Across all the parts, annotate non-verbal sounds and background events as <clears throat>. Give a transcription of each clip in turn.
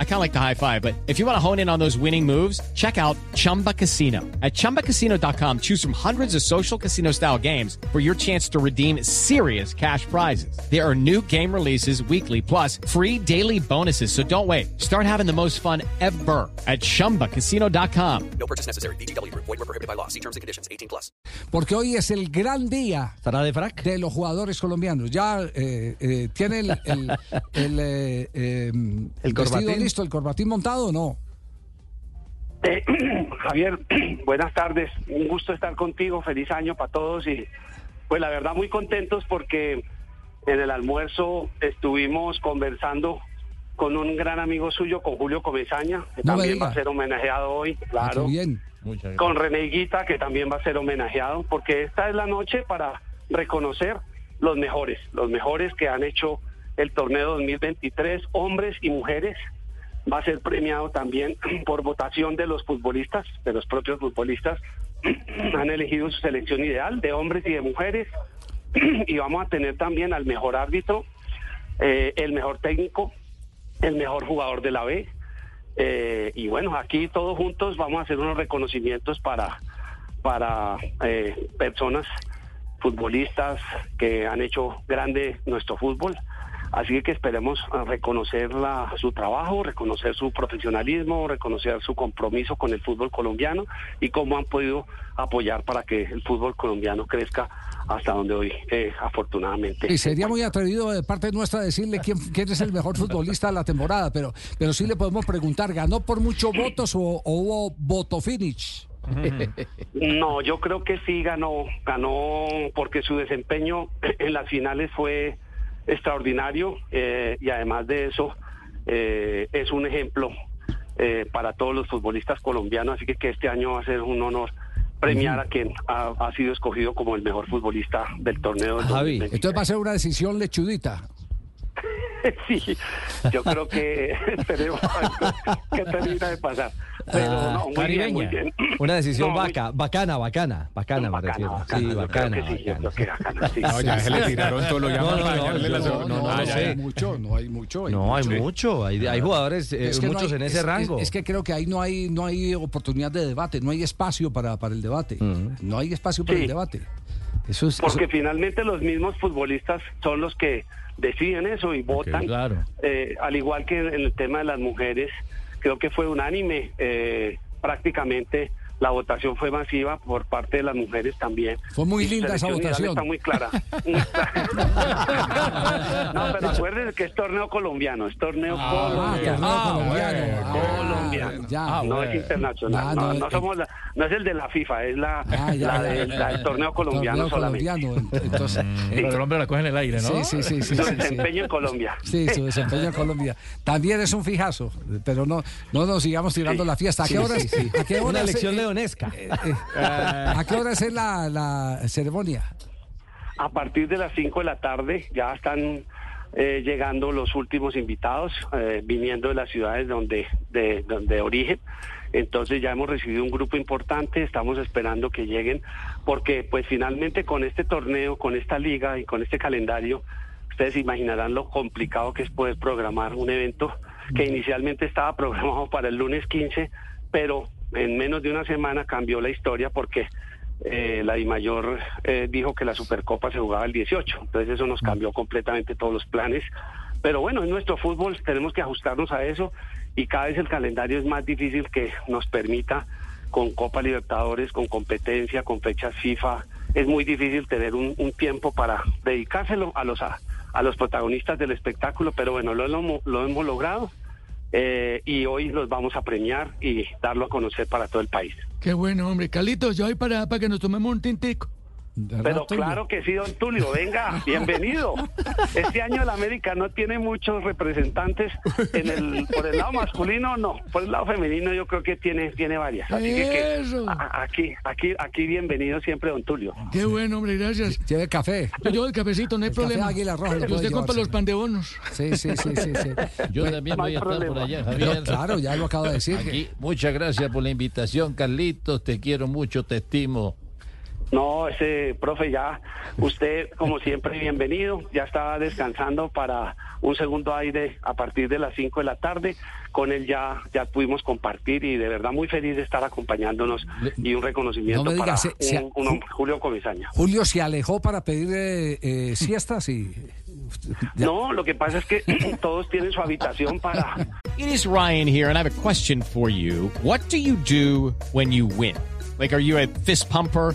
I kind of like the high five, but if you want to hone in on those winning moves, check out Chumba Casino. At chumbacasino.com, choose from hundreds of social casino style games for your chance to redeem serious cash prizes. There are new game releases weekly, plus free daily bonuses. So don't wait. Start having the most fun ever at chumbacasino.com. No purchase necessary. BGW. Void were prohibited by law. See terms and conditions. 18 plus. Porque hoy es el gran día ¿Estará de frac? de los jugadores colombianos. Ya eh, eh, tiene el, el, el, eh, eh, vestido corbatín. Listo, el corbatín montado o no. Eh, <clears throat> Javier, <clears throat> buenas tardes. Un gusto estar contigo. Feliz año para todos y pues la verdad muy contentos porque en el almuerzo estuvimos conversando con un gran amigo suyo, con Julio Comesaña, que No también va a ser homenajeado hoy, Ah, claro. bien. Con René Higuita, que también va a ser homenajeado, porque esta es la noche para reconocer los mejores, los mejores que han hecho el torneo 2023, hombres y mujeres. Va a ser premiado también <clears throat> por votación de los futbolistas, de los propios futbolistas. <clears throat> Han elegido su selección ideal de hombres y de mujeres. <clears throat> Y vamos a tener también al mejor árbitro, eh, el mejor técnico, el mejor jugador de la B. Eh, y bueno, aquí todos juntos vamos a hacer unos reconocimientos para, para eh, personas, futbolistas que han hecho grande nuestro fútbol. Así que esperemos eh, reconocer la- su trabajo, reconocer su profesionalismo, reconocer su compromiso con el fútbol colombiano y cómo han podido apoyar para que el fútbol colombiano crezca hasta donde hoy, eh, afortunadamente. Y sería muy atrevido de parte nuestra decirle quién, quién es el mejor futbolista de la temporada, pero, pero sí le podemos preguntar, ¿ganó por muchos <clears throat> votos o, o hubo voto finish? <laughs> No, yo creo que sí ganó, ganó porque su desempeño en las finales fue extraordinario eh, y además de eso eh, es un ejemplo eh, para todos los futbolistas colombianos, así que, que este año va a ser un honor premiar a quien ha, ha sido escogido como el mejor futbolista del torneo. del Javi, 2023. Entonces va a ser una decisión lechudita. <laughs> Sí, yo creo que <laughs> esperemos que termina de pasar. Pero Ah, no, muy bien, muy bien. Una decisión No, muy- bacana, bacana, bacana, me Bacana, refiero. bacana, sí, creo bacana, que sí. No, ya se le tiraron todo lo No, llaman no, para no, dañarle la yo- segunda. no, no, no, no hay mucho, no hay mucho. hay No, hay mucho. hay, hay jugadores, eh, Es que no muchos hay- en ese es- rango. Es, es que creo que ahí no hay, no hay oportunidad de debate, no hay espacio para, para el debate. No hay espacio para Sí. el debate. Eso es, Porque eso- finalmente los mismos futbolistas son los que deciden eso y votan. claro. Eh, al igual que en el tema de las mujeres, creo que fue unánime. eh, prácticamente la votación fue masiva por parte de las mujeres también. Fue muy Y linda esa votación. Está muy clara. Muy clara. <laughs> no, pero acuérdense que es torneo colombiano, es torneo Ah, colombiano. torneo colombiano. bueno, Ah, colombiano. ya. no es internacional, Ah, no, no, no eh, somos la- no es el de la FIFA, es la, Ah, ya, la del- ya. la del torneo colombiano Torneo solamente. colombiano, ent- <laughs> Entonces, Sí. El hombre la coge en el aire, ¿no? sí, sí, sí, sí, Su sí, sí. desempeño en Colombia. Sí, su desempeño en Colombia. También es un fijazo, pero no, no nos sigamos tirando la fiesta. ¿A qué horas? ¿A qué una horas? elección eh, leonesca. eh, eh, ¿A qué horas es la, la ceremonia? A partir de las 5 de la tarde ya están eh, llegando los últimos invitados, eh, viniendo de las ciudades donde, de, donde origen. Entonces ya hemos recibido un grupo importante, estamos esperando que lleguen, porque pues finalmente con este torneo, con esta liga y con este calendario, ustedes imaginarán lo complicado que es poder programar un evento que inicialmente estaba programado para el lunes 15, pero en menos de una semana cambió la historia porque eh, la DIMAYOR eh, dijo que la Supercopa se jugaba el 18, entonces eso nos cambió completamente todos los planes. Pero bueno, en nuestro fútbol tenemos que ajustarnos a eso y cada vez el calendario es más difícil que nos permita con Copa Libertadores, con competencia, con fechas FIFA. Es muy difícil tener un, un tiempo para dedicárselo a los a, a los protagonistas del espectáculo, pero bueno, lo hemos logrado eh, y hoy los vamos a premiar y darlo a conocer para todo el país. Qué bueno, hombre. Carlitos, yo voy para, para que nos tomemos un tintico. ¿Verdad, Pero claro que sí, don Tulio, venga, <laughs> bienvenido. Este año el América no tiene muchos representantes en el, por el lado masculino, no, por el lado femenino yo creo que tiene, tiene varias. Así que, que Eso. a- aquí, aquí, aquí bienvenido siempre, don Tulio. Qué bueno, hombre, gracias. Lleve café. Yo llevo el cafecito, no hay El café problema. Águila Roja lo Y puede usted compra los pan de bonos. Sí, sí, sí, sí. sí. <laughs> Yo también no voy hay a estar por problema. allá, no, Javier. claro, ya lo acabo de decir. Aquí, muchas gracias por la invitación, Carlitos. Te quiero mucho, te estimo. No, ese profe ya, usted como siempre bienvenido, ya está descansando para un segundo aire a partir de las 5 de la tarde. Con él ya, ya pudimos compartir y de verdad muy feliz de estar acompañándonos y un reconocimiento No me para digas, se- se- un- un hombre, Julio Comesaña. Julio se alejó para pedir eh, eh, siestas y... Ya. No, lo que pasa es que <clears throat> todos tienen su habitación para <laughs> It is Ryan here, and I have a question for you. What do you do when you win? Like, are you a fist pumper?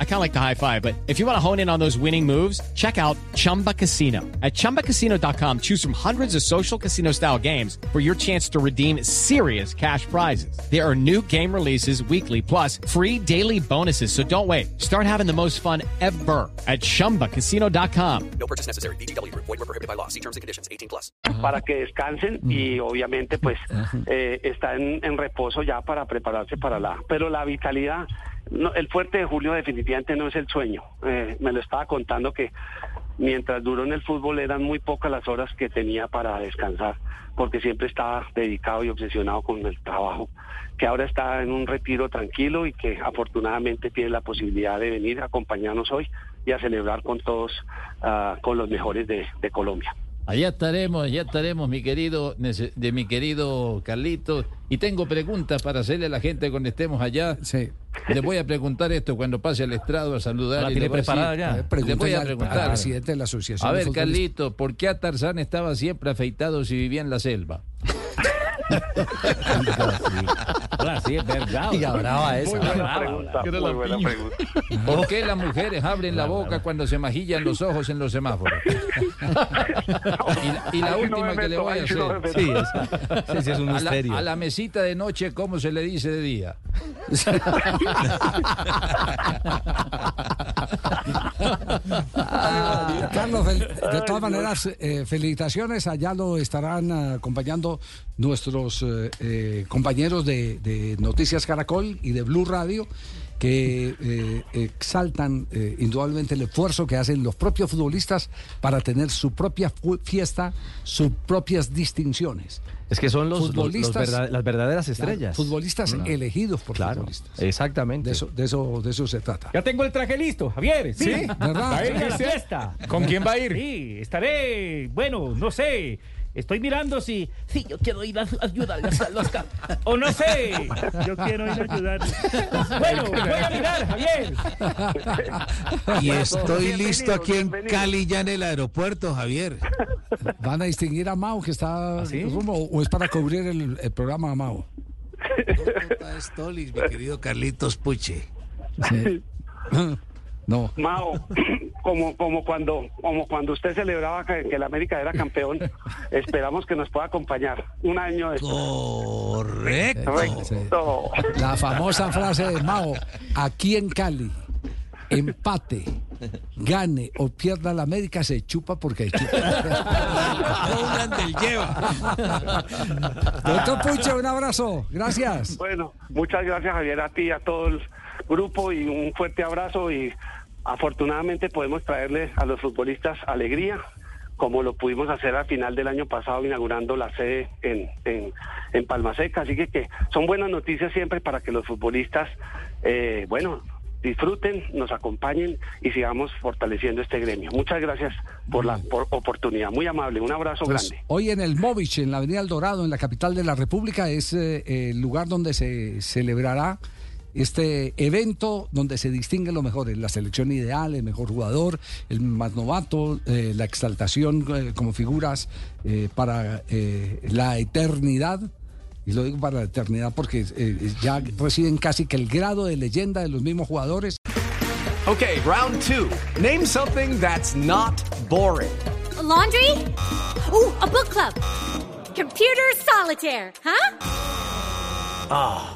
I kind of like the high five, but if you want to hone in on those winning moves, check out Chumba Casino. At chumbacasino.com, choose from hundreds of social casino style games for your chance to redeem serious cash prizes. There are new game releases weekly, plus free daily bonuses. So don't wait. Start having the most fun ever at chumbacasino.com. No purchase necessary. VGW Group. Void were prohibited by law. See terms and conditions. 18 plus. para que descansen y obviamente pues eh, está en, en reposo ya para prepararse para la pero la vitalidad el fuerte de Julio definitivamente no es el sueño. Eh, me lo estaba contando que mientras duró en el fútbol eran muy pocas las horas que tenía para descansar porque siempre estaba dedicado y obsesionado con el trabajo que ahora está en un retiro tranquilo y que afortunadamente tiene la posibilidad de venir a acompañarnos hoy y a celebrar con todos ah, con los mejores de Colombia Allá estaremos, allá estaremos, mi querido, nece- de mi querido Carlito. Y tengo preguntas para hacerle a la gente cuando estemos allá. Sí. Le voy a preguntar esto cuando pase al estrado a saludar. ¿La y tiene preparada ya? Le voy a preguntar. al presidente de la Asociación A ver, Futbolistas. Carlito, ¿por qué a Tarzán estaba siempre afeitado si vivía en la selva? Hola, sí, es verdad. Oiga, brava esa. Muy buena pregunta, muy buena pregunta. ¿Por qué las mujeres abren la boca cuando se majillan los ojos en los semáforos? <laughs> Y la, y la no última que le voy a no hacer. Sí, esa- sí, sí, es un A misterio. la, a la mesita de noche, ¿cómo se le dice de día? <laughs> Ah, Carlos, de todas maneras, eh, felicitaciones. Allá lo estarán ah, acompañando nuestros eh, eh, compañeros de, de Noticias Caracol y de Blue Radio, que eh, exaltan eh, indudablemente el esfuerzo que hacen los propios futbolistas para tener su propia fiesta, sus propias distinciones. Es que son los, los- los Futbolistas- las verdaderas estrellas. Futbolistas elegidos por Claro, futbolistas. exactamente. De eso, de, eso, de eso se trata. Ya tengo el traje listo, Javier. Sí, ¿Verdad? Va a ir a la ¿Qué es fiesta. ¿Con quién va a ir? Sí, estaré, bueno, no sé. Estoy mirando si, si yo quiero ir a ayudarles a los ca- O no sé. Yo quiero ir a ayudarles. Bueno, voy a mirar, Javier. Y estoy listo aquí en. Cali, ya en el aeropuerto, Javier. ¿Van a distinguir a Mao que está ¿Ah, sí? rumbo, o es para cubrir el, el programa Mao? Stolis, mi querido Carlitos Puche. <laughs> No. Mao, como, como, cuando, como cuando usted celebraba que, que el América era campeón, <laughs> esperamos que nos pueda acompañar un año después. Correcto. Correcto. La famosa frase de Mao, aquí en Cali, empate, gane o pierda la América, se chupa porque chupa. <laughs> Lleva. Doctor Puche, un abrazo. Gracias. Bueno, muchas gracias Javier a ti y a todo el grupo y un fuerte abrazo y afortunadamente podemos traerle a los futbolistas alegría como lo pudimos hacer al final del año pasado inaugurando la sede en, en, en Palma Seca. Así que, que son buenas noticias siempre para que los futbolistas, eh, bueno, disfruten, nos acompañen y sigamos fortaleciendo este gremio. Muchas gracias por la por oportunidad. Muy amable. Un abrazo Pues, grande. hoy en el Movich, en la Avenida El Dorado, en la capital de la República, es eh, el lugar donde se celebrará este evento donde se distinguen los mejores, la selección ideal, el mejor jugador, el más novato, eh, la exaltación eh, como figuras eh, para eh, la eternidad. Y lo digo para la eternidad porque eh, ya reciben casi que el grado de leyenda de los mismos jugadores. Okay, round two. Name something that's not boring. laundry? Ooh, a book club. Computer solitaire, huh? Ah,